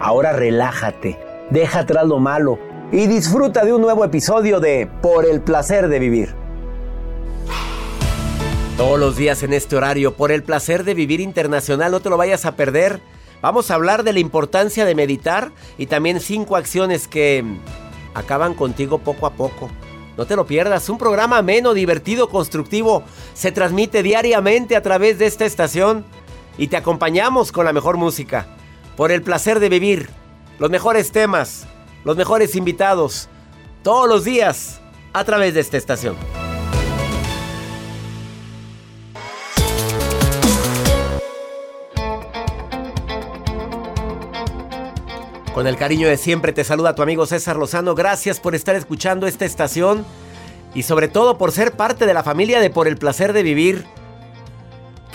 Ahora relájate, deja atrás lo malo y disfruta de un nuevo episodio de Por el placer de vivir. Todos los días en este horario, por el placer de vivir internacional, no te lo vayas a perder. Vamos a hablar de la importancia de meditar y también cinco acciones que acaban contigo poco a poco. No te lo pierdas, un programa ameno, divertido, constructivo. Se transmite diariamente a través de esta estación y te acompañamos con la mejor música. Por el placer de vivir, los mejores temas, los mejores invitados, todos los días a través de esta estación. Con el cariño de siempre te saluda tu amigo César Lozano. Gracias por estar escuchando esta estación y sobre todo por ser parte de la familia de Por el Placer de Vivir.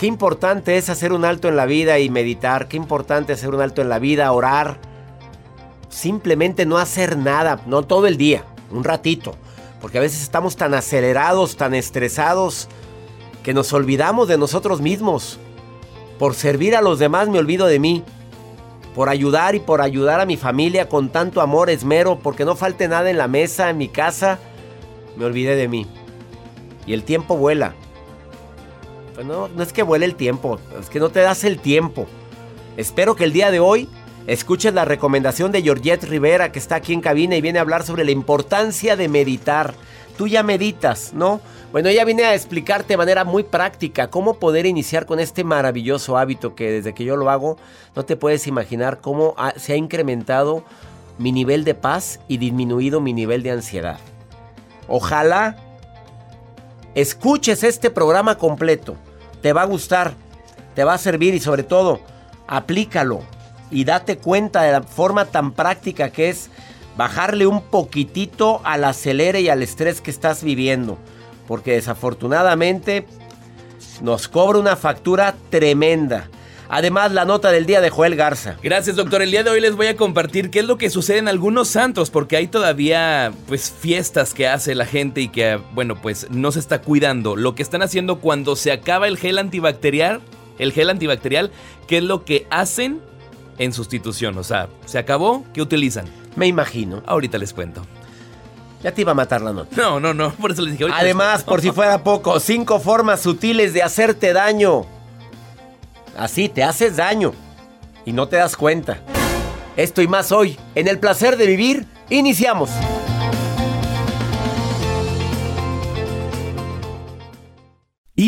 Qué importante es hacer un alto en la vida y meditar. Qué importante hacer un alto en la vida, orar. Simplemente no hacer nada, no todo el día, un ratito. Porque a veces estamos tan acelerados, tan estresados, que nos olvidamos de nosotros mismos. Por servir a los demás me olvido de mí por ayudar y por ayudar a mi familia con tanto amor, esmero, porque no falte nada en la mesa, en mi casa, me olvidé de mí. Y el tiempo vuela. Pues no, no es que vuele el tiempo, es que no te das el tiempo. Espero que el día de hoy escuches la recomendación de Georgette Rivera, que está aquí en cabina y viene a hablar sobre la importancia de meditar. Tú ya meditas, ¿no? Bueno, ella viene a explicarte de manera muy práctica cómo poder iniciar con este maravilloso hábito que desde que yo lo hago, no te puedes imaginar cómo se ha incrementado mi nivel de paz y disminuido mi nivel de ansiedad. Ojalá escuches este programa completo. Te va a gustar, te va a servir y sobre todo, aplícalo y date cuenta de la forma tan práctica que es bajarle un poquitito al acelere y al estrés que estás viviendo porque desafortunadamente nos cobra una factura tremenda. Además, la nota del día de Joel Garza. Gracias, doctor. El día de hoy les voy a compartir qué es lo que sucede en algunos santos, porque hay todavía, pues, fiestas que hace la gente y que, bueno, pues, no se está cuidando. Lo que están haciendo cuando se acaba el gel antibacterial, el gel antibacterial, ¿qué es lo que hacen en sustitución? O sea, ¿se acabó? ¿Qué utilizan? Me imagino. Ahorita les cuento. Ya te iba a matar la nota. No, no, no, por eso les dije. Además, por si fuera poco, cinco formas sutiles de hacerte daño. Así te haces daño y no te das cuenta. Esto y más hoy, en el placer de vivir, iniciamos.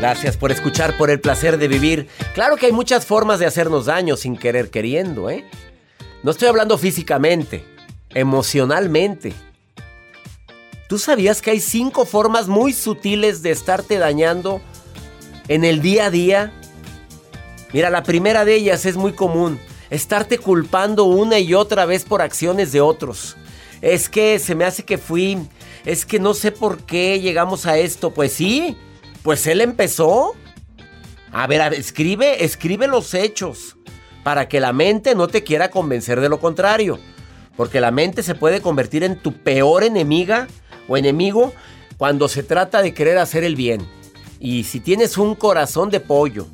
Gracias por escuchar, por el placer de vivir. Claro que hay muchas formas de hacernos daño sin querer queriendo, ¿eh? No estoy hablando físicamente, emocionalmente. ¿Tú sabías que hay cinco formas muy sutiles de estarte dañando en el día a día? Mira, la primera de ellas es muy común. Estarte culpando una y otra vez por acciones de otros. Es que se me hace que fui. Es que no sé por qué llegamos a esto. Pues sí, pues él empezó. A ver, escribe, escribe los hechos. Para que la mente no te quiera convencer de lo contrario. Porque la mente se puede convertir en tu peor enemiga o enemigo cuando se trata de querer hacer el bien. Y si tienes un corazón de pollo,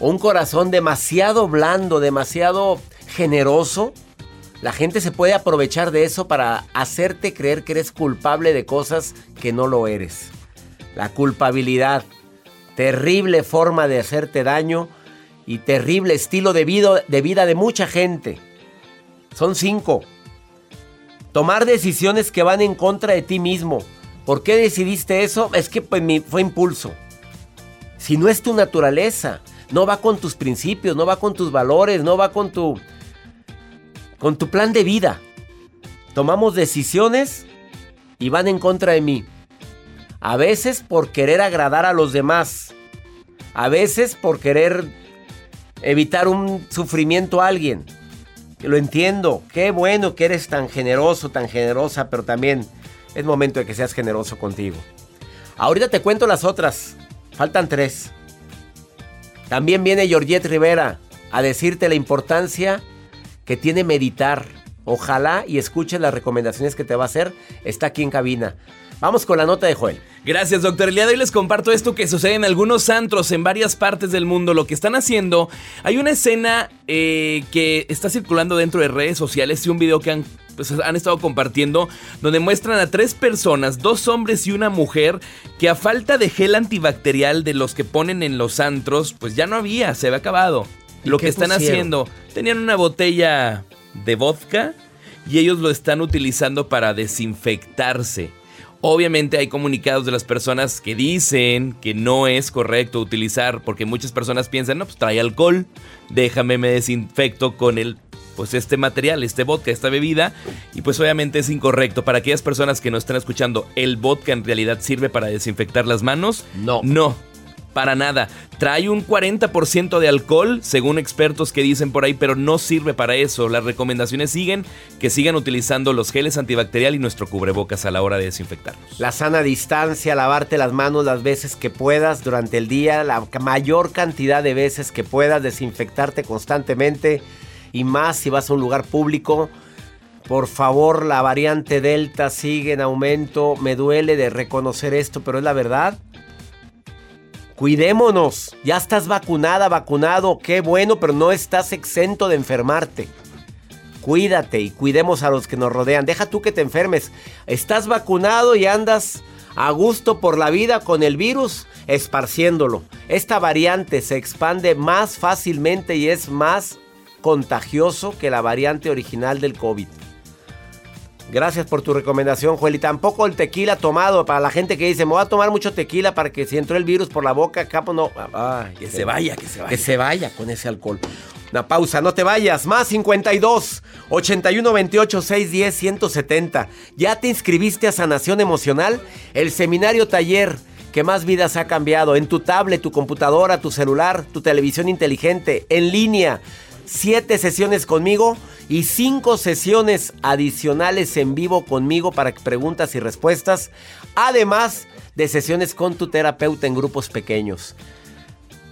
un corazón demasiado blando, demasiado generoso, la gente se puede aprovechar de eso para hacerte creer que eres culpable de cosas que no lo eres. La culpabilidad, terrible forma de hacerte daño y terrible estilo de vida de, vida de mucha gente. Son cinco. Tomar decisiones que van en contra de ti mismo. ¿Por qué decidiste eso? Es que pues, fue impulso. Si no es tu naturaleza, no va con tus principios, no va con tus valores, no va con tu con tu plan de vida. Tomamos decisiones y van en contra de mí. A veces por querer agradar a los demás. A veces por querer evitar un sufrimiento a alguien. Lo entiendo. Qué bueno que eres tan generoso, tan generosa, pero también es momento de que seas generoso contigo. Ahorita te cuento las otras. Faltan tres. También viene Georgette Rivera a decirte la importancia que tiene meditar. Ojalá y escuches las recomendaciones que te va a hacer. Está aquí en cabina. Vamos con la nota de Joel. Gracias, doctor. El día de hoy les comparto esto que sucede en algunos antros en varias partes del mundo. Lo que están haciendo, hay una escena eh, que está circulando dentro de redes sociales y un video que han, pues, han estado compartiendo donde muestran a tres personas, dos hombres y una mujer, que a falta de gel antibacterial de los que ponen en los antros, pues ya no había, se había acabado. ¿Y Lo que están pusieron? haciendo, tenían una botella de vodka y ellos lo están utilizando para desinfectarse. Obviamente hay comunicados de las personas que dicen que no es correcto utilizar, porque muchas personas piensan, no, pues trae alcohol, déjame me desinfecto con el, pues este material, este vodka, esta bebida, y pues obviamente es incorrecto. Para aquellas personas que no están escuchando, ¿el vodka en realidad sirve para desinfectar las manos? No. No. Para nada. Trae un 40% de alcohol, según expertos que dicen por ahí, pero no sirve para eso. Las recomendaciones siguen que sigan utilizando los geles antibacterial y nuestro cubrebocas a la hora de desinfectarnos. La sana distancia, lavarte las manos las veces que puedas durante el día, la mayor cantidad de veces que puedas, desinfectarte constantemente y más si vas a un lugar público. Por favor, la variante Delta sigue en aumento. Me duele de reconocer esto, pero es la verdad. Cuidémonos. Ya estás vacunada, vacunado. Qué bueno, pero no estás exento de enfermarte. Cuídate y cuidemos a los que nos rodean. Deja tú que te enfermes. Estás vacunado y andas a gusto por la vida con el virus, esparciéndolo. Esta variante se expande más fácilmente y es más contagioso que la variante original del COVID. Gracias por tu recomendación, Joel. Y tampoco el tequila tomado para la gente que dice, me voy a tomar mucho tequila para que si entró el virus por la boca, capo, no. Ay, Que se vaya, que se vaya. Que se vaya con ese alcohol. Una pausa, no te vayas. Más 52 81 28 610 170. ¿Ya te inscribiste a Sanación Emocional? El seminario taller que más vidas ha cambiado. En tu tablet, tu computadora, tu celular, tu televisión inteligente, en línea. Siete sesiones conmigo y cinco sesiones adicionales en vivo conmigo para preguntas y respuestas. Además de sesiones con tu terapeuta en grupos pequeños.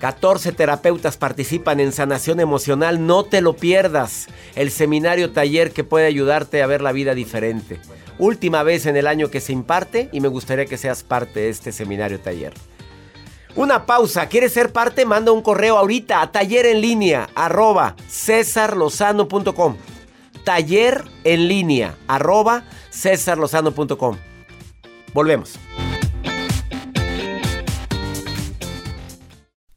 14 terapeutas participan en sanación emocional, no te lo pierdas. El seminario taller que puede ayudarte a ver la vida diferente. Última vez en el año que se imparte y me gustaría que seas parte de este seminario taller. Una pausa, ¿quieres ser parte? Manda un correo ahorita a taller en línea arroba cesarlozano.com. Taller en línea arroba cesarlozano.com. Volvemos.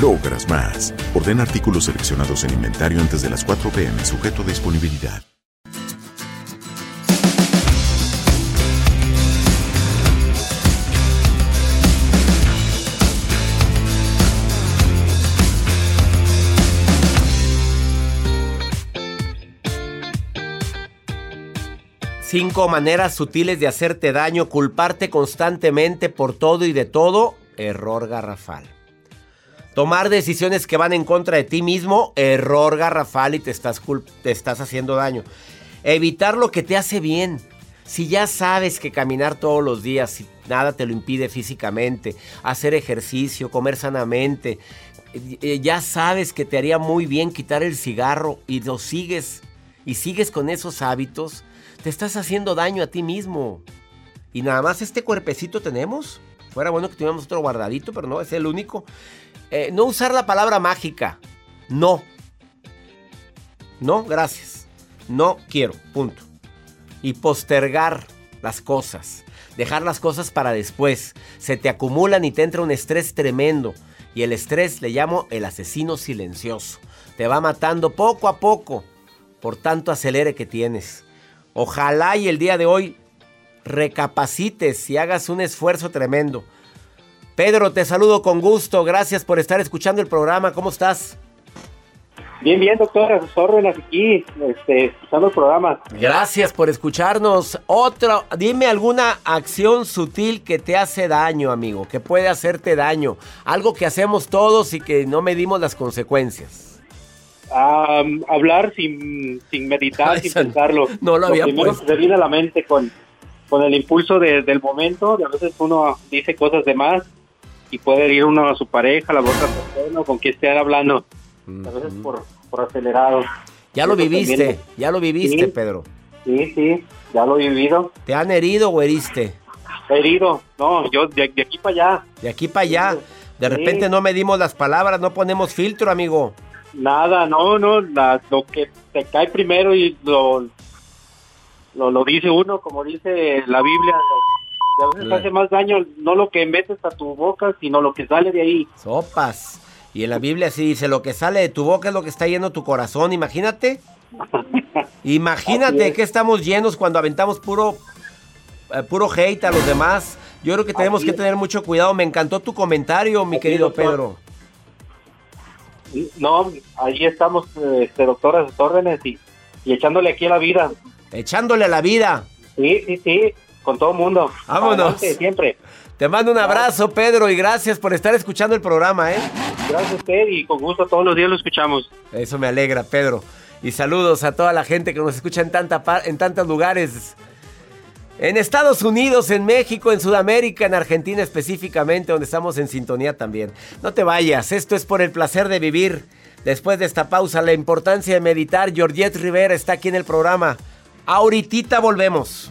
logras más. Ordena artículos seleccionados en inventario antes de las 4 pm, sujeto a disponibilidad. Cinco maneras sutiles de hacerte daño, culparte constantemente por todo y de todo, error garrafal. Tomar decisiones que van en contra de ti mismo, error garrafal y te estás, te estás haciendo daño. Evitar lo que te hace bien. Si ya sabes que caminar todos los días, si nada te lo impide físicamente, hacer ejercicio, comer sanamente, eh, ya sabes que te haría muy bien quitar el cigarro y lo sigues y sigues con esos hábitos, te estás haciendo daño a ti mismo. Y nada más este cuerpecito tenemos. Fuera bueno que tuviéramos otro guardadito, pero no, es el único. Eh, no usar la palabra mágica. No. No, gracias. No quiero. Punto. Y postergar las cosas. Dejar las cosas para después. Se te acumulan y te entra un estrés tremendo. Y el estrés le llamo el asesino silencioso. Te va matando poco a poco por tanto acelere que tienes. Ojalá y el día de hoy recapacites y hagas un esfuerzo tremendo. Pedro, te saludo con gusto. Gracias por estar escuchando el programa. ¿Cómo estás? Bien, bien, doctor, a sus órdenes aquí, este, escuchando el programa. Gracias por escucharnos. Otra, dime alguna acción sutil que te hace daño, amigo, que puede hacerte daño. Algo que hacemos todos y que no medimos las consecuencias. Am, hablar sin, sin meditar, Ay, sin san- pensarlo. no lo había primero puesto. que se viene a la mente con, con el impulso de- del momento, a veces uno dice cosas de más y puede herir uno a su pareja, la otra persona, con quien esté hablando. A veces por, por acelerado. Ya lo Eso viviste, también- ya lo viviste, Sí. Pedro. Sí, sí, ya lo he vivido. ¿Te han herido o heriste? Herido, no, yo de, de aquí para allá, De aquí para allá. De Sí. repente no medimos las palabras, no ponemos filtro, amigo. nada, no, no, la- lo que te cae primero y lo, lo, lo dice uno, como dice la Biblia, y a veces hace más daño no lo que metes a tu boca, sino lo que sale de ahí. Sopas. Y en la Biblia sí dice, lo que sale de tu boca es lo que está lleno tu corazón, imagínate. Imagínate es. que estamos llenos cuando aventamos puro, eh, puro hate a los demás. Yo creo que tenemos Así que es. tener mucho cuidado. Me encantó tu comentario, mi Así querido doctor. Pedro. No, ahí estamos, este, doctor, a sus órdenes y, y echándole aquí a la vida. Echándole a la vida. Sí, sí, sí, con todo el mundo. Vámonos. Adelante, siempre. Te mando un abrazo, Pedro, y gracias por estar escuchando el programa, ¿eh? Gracias a usted y con gusto todos los días lo escuchamos. Eso me alegra, Pedro. Y saludos a toda la gente que nos escucha en, tanta en tantos lugares. En Estados Unidos, en México, en Sudamérica, en Argentina específicamente, donde estamos en sintonía también. No te vayas, esto es por el placer de vivir. Después de esta pausa, la importancia de meditar, Georgette Rivera está aquí en el programa. Ahorita volvemos.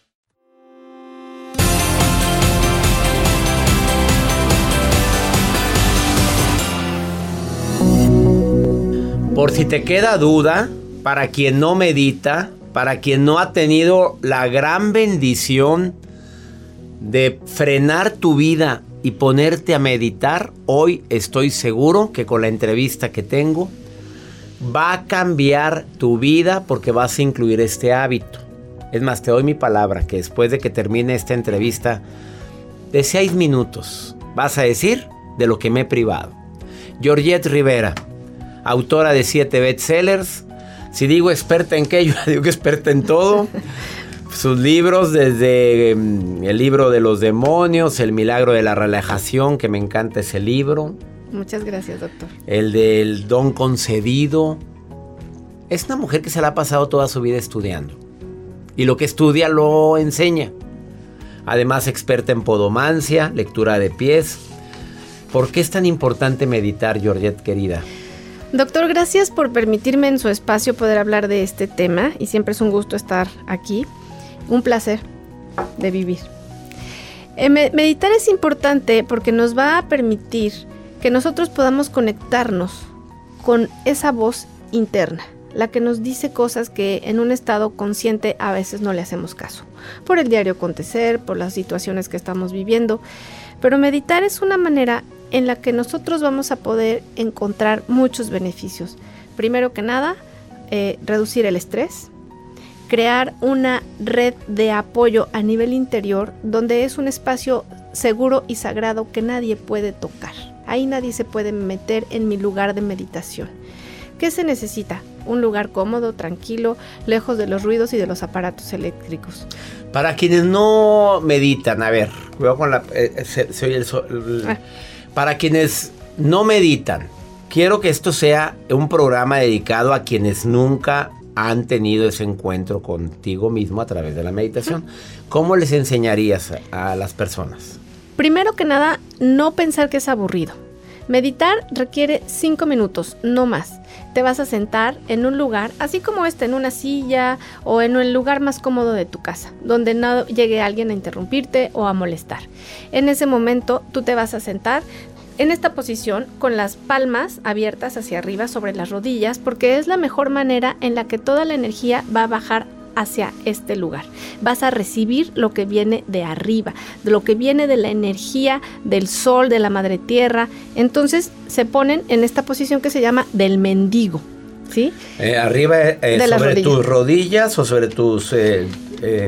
Por si te queda duda, para quien no medita, para quien no ha tenido la gran bendición de frenar tu vida y ponerte a meditar, hoy estoy seguro que con la entrevista que tengo va a cambiar tu vida porque vas a incluir este hábito. Es más, te doy mi palabra que después de que termine esta entrevista de seis minutos vas a decir de lo que me he privado. Georgette Rivera, autora de siete bestsellers. Si digo experta en qué, yo digo que experta en todo. Sus libros, desde mm, el libro de los demonios, El milagro de la relajación, que me encanta ese libro. Muchas gracias, doctor. El del don concedido. Es una mujer que se la ha pasado toda su vida estudiando. Y lo que estudia lo enseña. Además, experta en podomancia, lectura de pies. ¿Por qué es tan importante meditar, Georgette, querida? Doctor, gracias por permitirme en su espacio poder hablar de este tema y siempre es un gusto estar aquí. Un placer de vivir. Eh, meditar es importante porque nos va a permitir que nosotros podamos conectarnos con esa voz interna, la que nos dice cosas que en un estado consciente a veces no le hacemos caso, por el diario acontecer, por las situaciones que estamos viviendo. Pero meditar es una manera en la que nosotros vamos a poder encontrar muchos beneficios. Primero que nada, eh, reducir el estrés, crear una red de apoyo a nivel interior donde es un espacio seguro y sagrado que nadie puede tocar. Ahí nadie se puede meter en mi lugar de meditación. ¿Qué se necesita? Un lugar cómodo, tranquilo, lejos de los ruidos y de los aparatos eléctricos. Para quienes no meditan, a ver, veo con la... Eh, el, ah. Para quienes no meditan, quiero que esto sea un programa dedicado a quienes nunca han tenido ese encuentro contigo mismo a través de la meditación. ¿Cómo les enseñarías a, las personas? Primero que nada, no pensar que es aburrido. Meditar requiere cinco minutos, no más. Te vas a sentar en un lugar, así como este, en una silla o en el lugar más cómodo de tu casa, donde no llegue alguien a interrumpirte o a molestar. En ese momento tú te vas a sentar, en esta posición con las palmas abiertas hacia arriba sobre las rodillas porque es la mejor manera en la que toda la energía va a bajar hacia este lugar. Vas a recibir lo que viene de arriba, de lo que viene de la energía del sol, de la madre tierra. Entonces se ponen en esta posición que se llama del mendigo. ¿Sí? Eh, arriba eh, sobre tus rodillas o sobre tus eh,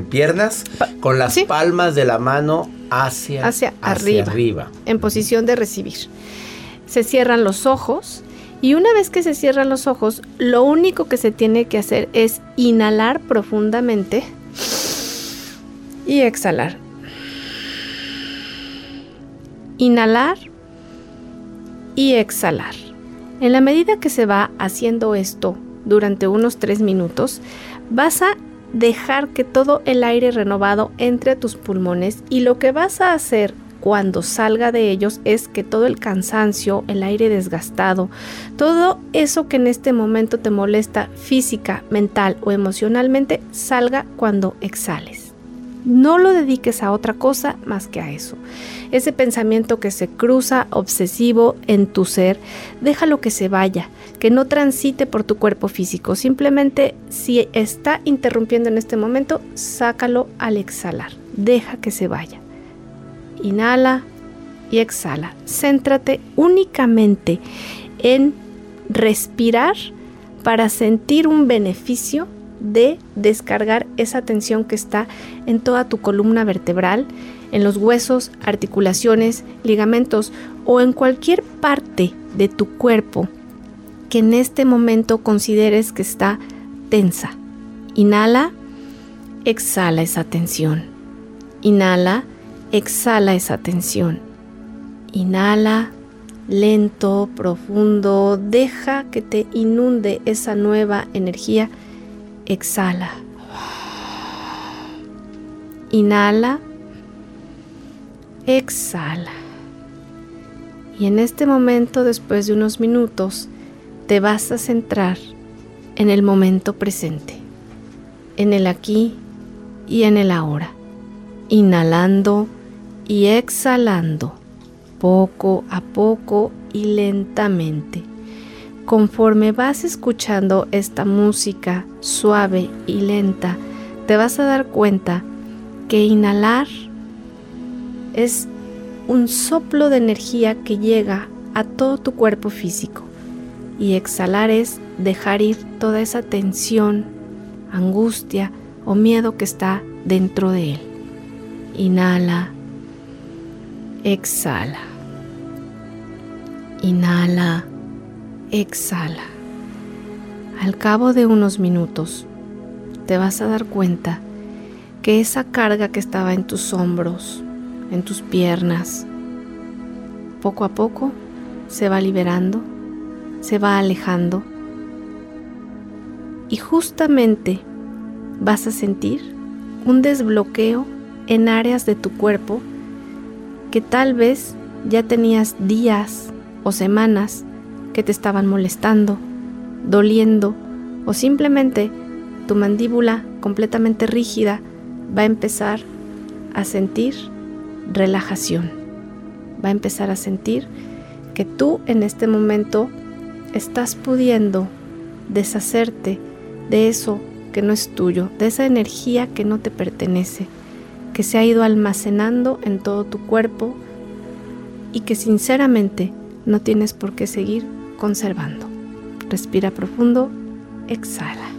piernas, con las palmas de la mano hacia, hacia, arriba, en posición de recibir. Se cierran los ojos y una vez que se cierran los ojos, lo único que se tiene que hacer es inhalar profundamente y exhalar. Inhalar y exhalar. En la medida que se va haciendo esto durante unos tres minutos, vas a dejar que todo el aire renovado entre a tus pulmones y lo que vas a hacer cuando salga de ellos es que todo el cansancio, el aire desgastado, todo eso que en este momento te molesta física, mental o emocionalmente, salga cuando exhales. No lo dediques a otra cosa más que a eso. Ese pensamiento que se cruza obsesivo en tu ser, déjalo que se vaya que no transite por tu cuerpo físico. Simplemente si está interrumpiendo en este momento, sácalo al exhalar. Deja que se vaya. Inhala y exhala. Céntrate únicamente en respirar para sentir un beneficio de descargar esa tensión que está en toda tu columna vertebral, en los huesos, articulaciones, ligamentos o en cualquier parte de tu cuerpo que en este momento consideres que está tensa. Inhala, exhala esa tensión. Inhala, exhala esa tensión. Inhala, lento, profundo, deja que te inunde esa nueva energía. Exhala. Inhala, exhala. Y en este momento, después de unos minutos, te vas a centrar en el momento presente, en el aquí y en el ahora, inhalando y exhalando poco a poco y lentamente. Conforme vas escuchando esta música suave y lenta, te vas a dar cuenta que inhalar es un soplo de energía que llega a todo tu cuerpo físico y exhalar es dejar ir toda esa tensión, angustia o miedo que está dentro de él. Inhala, exhala. Inhala, exhala. Al cabo de unos minutos te vas a dar cuenta que esa carga que estaba en tus hombros, en tus piernas, poco a poco se va liberando se va alejando y justamente vas a sentir un desbloqueo en áreas de tu cuerpo que tal vez ya tenías días o semanas que te estaban molestando, doliendo o simplemente tu mandíbula completamente rígida va a empezar a sentir relajación. Va a empezar a sentir que tú en este momento estás pudiendo deshacerte de eso que no es tuyo, de esa energía que no te pertenece, que se ha ido almacenando en todo tu cuerpo y que sinceramente no tienes por qué seguir conservando. Respira profundo, exhala.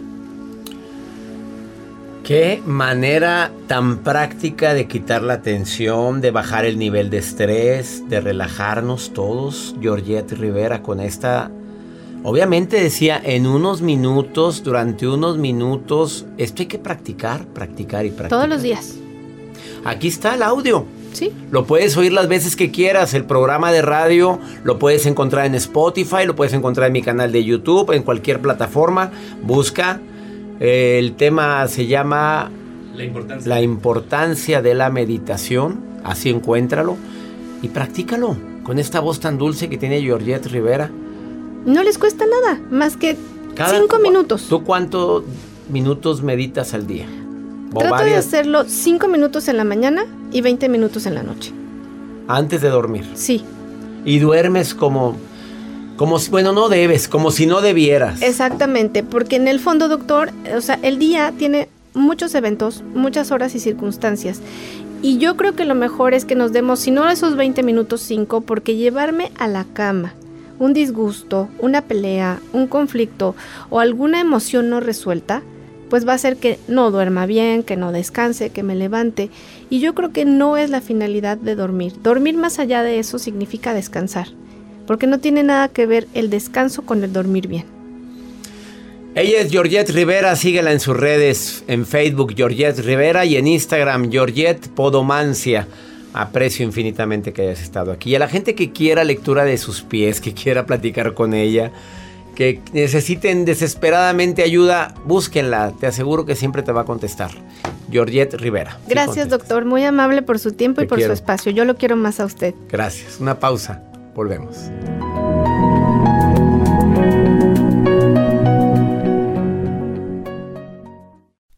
Qué manera tan práctica de quitar la tensión, de bajar el nivel de estrés, de relajarnos todos. Georgette Rivera con esta... Obviamente decía, en unos minutos, durante unos minutos, esto hay que practicar, practicar y practicar. Todos los días. Aquí está el audio. Sí. Lo puedes oír las veces que quieras. El programa de radio lo puedes encontrar en Spotify, lo puedes encontrar en mi canal de YouTube, en cualquier plataforma. Busca el tema se llama la importancia. de la meditación. Así encuéntralo y practícalo con esta voz tan dulce que tiene Georgette Rivera. No les cuesta nada, más que cinco minutos. ¿Tú cuántos minutos meditas al día? Trato de hacerlo cinco minutos en la mañana y 20 minutos en la noche. Antes de dormir. Sí. Y duermes como como si, bueno, no debes, como si no debieras. Exactamente, porque en el fondo, doctor, o sea, el día tiene muchos eventos, muchas horas y circunstancias. Y yo creo que lo mejor es que nos demos, si no esos 20 minutos, 5, porque llevarme a la cama un disgusto, una pelea, un conflicto o alguna emoción no resuelta, pues va a hacer que no duerma bien, que no descanse, que me levante. Y yo creo que no es la finalidad de dormir. Dormir más allá de eso significa descansar porque no tiene nada que ver el descanso con el dormir bien. Ella es Georgette Rivera, síguela en sus redes, en Facebook Georgette Rivera y en Instagram Georgette Podomancia. Aprecio infinitamente que hayas estado aquí. Y a la gente que quiera lectura de sus pies, que quiera platicar con ella, que necesiten desesperadamente ayuda, búsquenla. Te aseguro que siempre te va a contestar. Georgette Rivera. Gracias, doctor. Muy amable por su tiempo y por su espacio. Yo lo quiero más a usted. Gracias. Una pausa. Volvemos.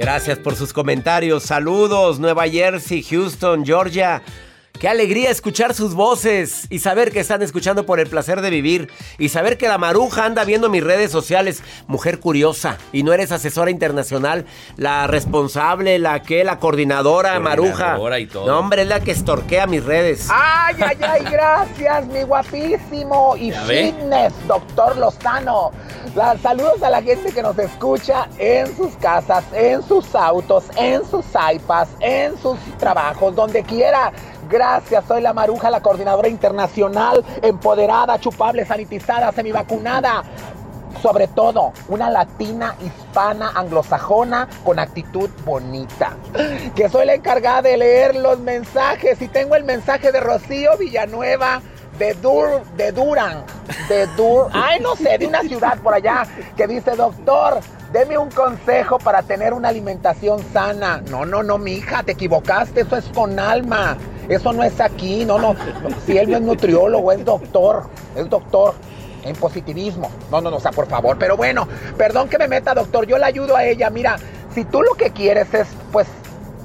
Gracias por sus comentarios. Saludos, Nueva Jersey, Houston, Georgia. Qué alegría escuchar sus voces y saber que están escuchando por el placer de vivir y saber que la maruja anda viendo mis redes sociales. Mujer curiosa y no eres asesora internacional, la responsable, la que, la coordinadora, maruja. y todo. No, hombre, es la que estorquea mis redes. Ay, ay, ay, gracias, mi guapísimo y fitness, doctor Lozano. La- saludos a la gente que nos escucha en sus casas, en sus autos, en sus iPads, en sus trabajos, donde quiera. Gracias, soy la Maruja, la coordinadora internacional, empoderada, chupable, sanitizada, semivacunada. Sobre todo, una latina, hispana, anglosajona con actitud bonita. Que soy la encargada de leer los mensajes y tengo el mensaje de Rocío Villanueva de Dur, de Duran, de Dur, ay no sé, de una ciudad por allá que dice, doctor, deme un consejo para tener una alimentación sana. No, no, no, mi hija, te equivocaste, eso es con alma. Eso no es aquí, no, no. Si él no es nutriólogo, es doctor, es doctor en positivismo. No, no, no, o sea, por favor. Pero bueno, perdón que me meta, doctor. Yo le ayudo a ella. Mira, si tú lo que quieres es, pues,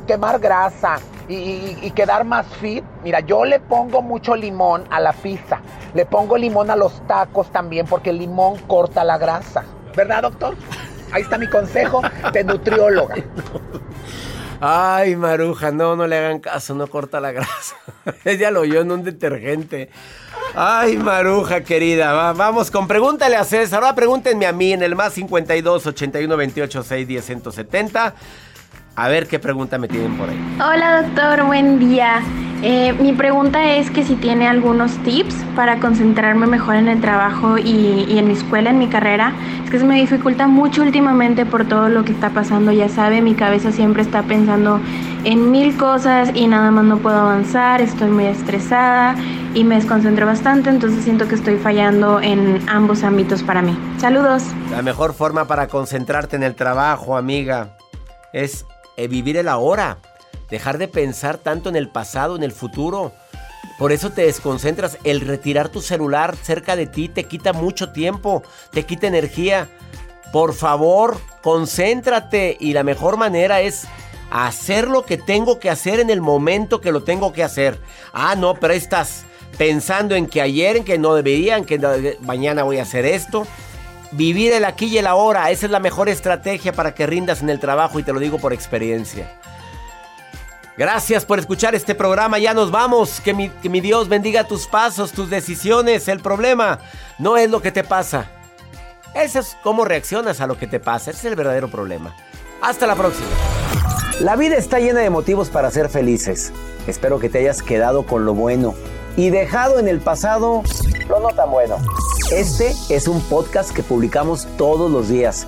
quemar grasa y, y- quedar más fit, mira, yo le pongo mucho limón a la pizza. Le pongo limón a los tacos también, porque el limón corta la grasa. ¿Verdad, doctor? Ahí está mi consejo de nutrióloga. Ay, Maruja, no, no le hagan caso, no corta la grasa. Ella lo oyó en un detergente. Ay, Maruja querida, va- vamos con pregúntale a César. Ahora pregúntenme a mí en el más 52 81 28 6 10 170. A ver qué pregunta me tienen por ahí. Hola doctor, buen día. Eh, mi pregunta es que si tiene algunos tips para concentrarme mejor en el trabajo y, y en mi escuela, en mi carrera. Es que se me dificulta mucho últimamente por todo lo que está pasando. Ya sabe, mi cabeza siempre está pensando en mil cosas y nada más no puedo avanzar. Estoy muy estresada y me desconcentro bastante, entonces siento que estoy fallando en ambos ámbitos para mí. Saludos. La mejor forma para concentrarte en el trabajo, amiga, es eh, vivir el ahora. Dejar de pensar tanto en el pasado, en el futuro. Por eso te desconcentras. El retirar tu celular cerca de ti te quita mucho tiempo, te quita energía. Por favor, concéntrate y la mejor manera es hacer lo que tengo que hacer en el momento que lo tengo que hacer. Ah, no, pero estás pensando en que ayer, en que no debería, en que mañana voy a hacer esto. Vivir el aquí y el ahora, esa es la mejor estrategia para que rindas en el trabajo y te lo digo por experiencia. Gracias por escuchar este programa, ya nos vamos. Que mi, Dios bendiga tus pasos, tus decisiones. El problema no es lo que te pasa. Ese es cómo reaccionas a lo que te pasa. Ese es el verdadero problema. Hasta la próxima. La vida está llena de motivos para ser felices. Espero que te hayas quedado con lo bueno y dejado en el pasado lo no tan bueno. Este es un podcast que publicamos todos los días,